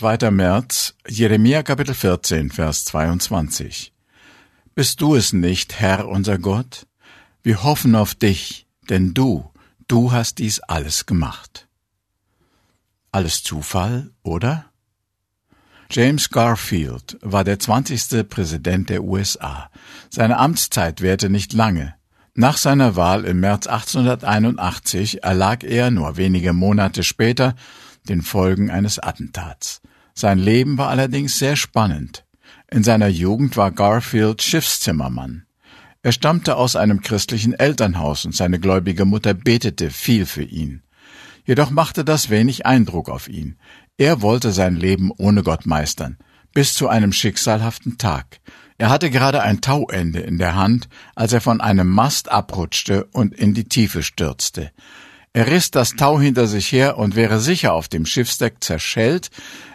Zweiter März, Jeremia Kapitel 14, Vers 22. Bist du es nicht, Herr unser Gott? Wir hoffen auf dich, denn du, du hast dies alles gemacht. Alles Zufall, oder? James Garfield war der 20. Präsident der USA. Seine Amtszeit währte nicht lange. Nach seiner Wahl im März 1881 erlag er nur wenige Monate später den Folgen eines Attentats. Sein Leben war allerdings sehr spannend. In seiner Jugend war Garfield Schiffszimmermann. Er stammte aus einem christlichen Elternhaus und seine gläubige Mutter betete viel für ihn. Jedoch machte das wenig Eindruck auf ihn. Er wollte sein Leben ohne Gott meistern, bis zu einem schicksalhaften Tag. Er hatte gerade ein Tauende in der Hand, als er von einem Mast abrutschte und in die Tiefe stürzte. Er riss das Tau hinter sich her und wäre sicher auf dem Schiffsdeck zerschellt,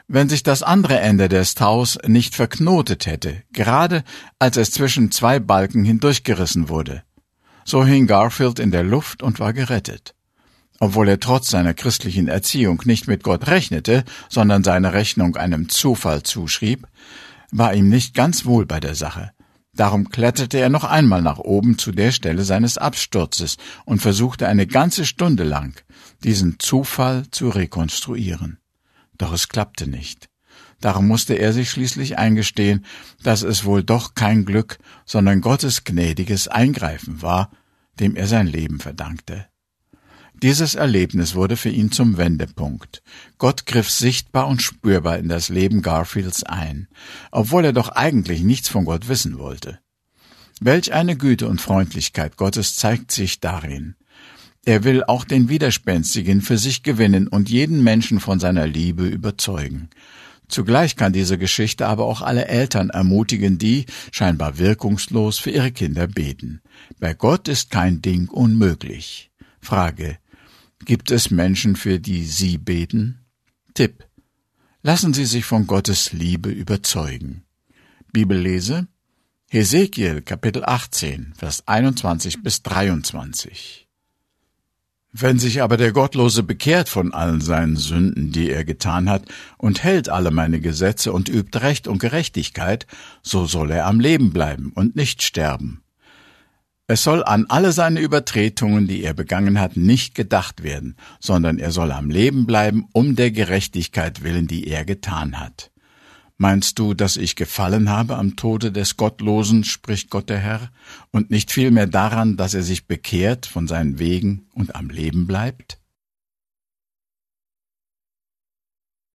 wenn sich das andere Ende des Taus nicht verknotet hätte, gerade als es zwischen zwei Balken hindurchgerissen wurde. So hing Garfield in der Luft und war gerettet. Obwohl er trotz seiner christlichen Erziehung nicht mit Gott rechnete, sondern seine Rechnung einem Zufall zuschrieb, war ihm nicht ganz wohl bei der Sache. Darum kletterte er noch einmal nach oben zu der Stelle seines Absturzes und versuchte eine ganze Stunde lang, diesen Zufall zu rekonstruieren. Doch es klappte nicht. Darum musste er sich schließlich eingestehen, dass es wohl doch kein Glück, sondern Gottes gnädiges Eingreifen war, dem er sein Leben verdankte. Dieses Erlebnis wurde für ihn zum Wendepunkt. Gott griff sichtbar und spürbar in das Leben Garfields ein, obwohl er doch eigentlich nichts von Gott wissen wollte. Welch eine Güte und Freundlichkeit Gottes zeigt sich darin. Er will auch den Widerspenstigen für sich gewinnen und jeden Menschen von seiner Liebe überzeugen. Zugleich kann diese Geschichte aber auch alle Eltern ermutigen, die, scheinbar wirkungslos, für ihre Kinder beten. Bei Gott ist kein Ding unmöglich. Frage, Gibt es Menschen, für die Sie beten? Tipp. Lassen Sie sich von Gottes Liebe überzeugen. Bibellese Hesekiel Kapitel 18, Vers 21 bis 23. Wenn sich aber der Gottlose bekehrt von allen seinen Sünden, die er getan hat, und hält alle meine Gesetze und übt Recht und Gerechtigkeit, so soll er am Leben bleiben und nicht sterben. Es soll an alle seine Übertretungen, die er begangen hat, nicht gedacht werden, sondern er soll am Leben bleiben, um der Gerechtigkeit willen, die er getan hat. Meinst du, dass ich gefallen habe am Tode des Gottlosen, spricht Gott der Herr, und nicht vielmehr daran, dass er sich bekehrt von seinen Wegen und am Leben bleibt?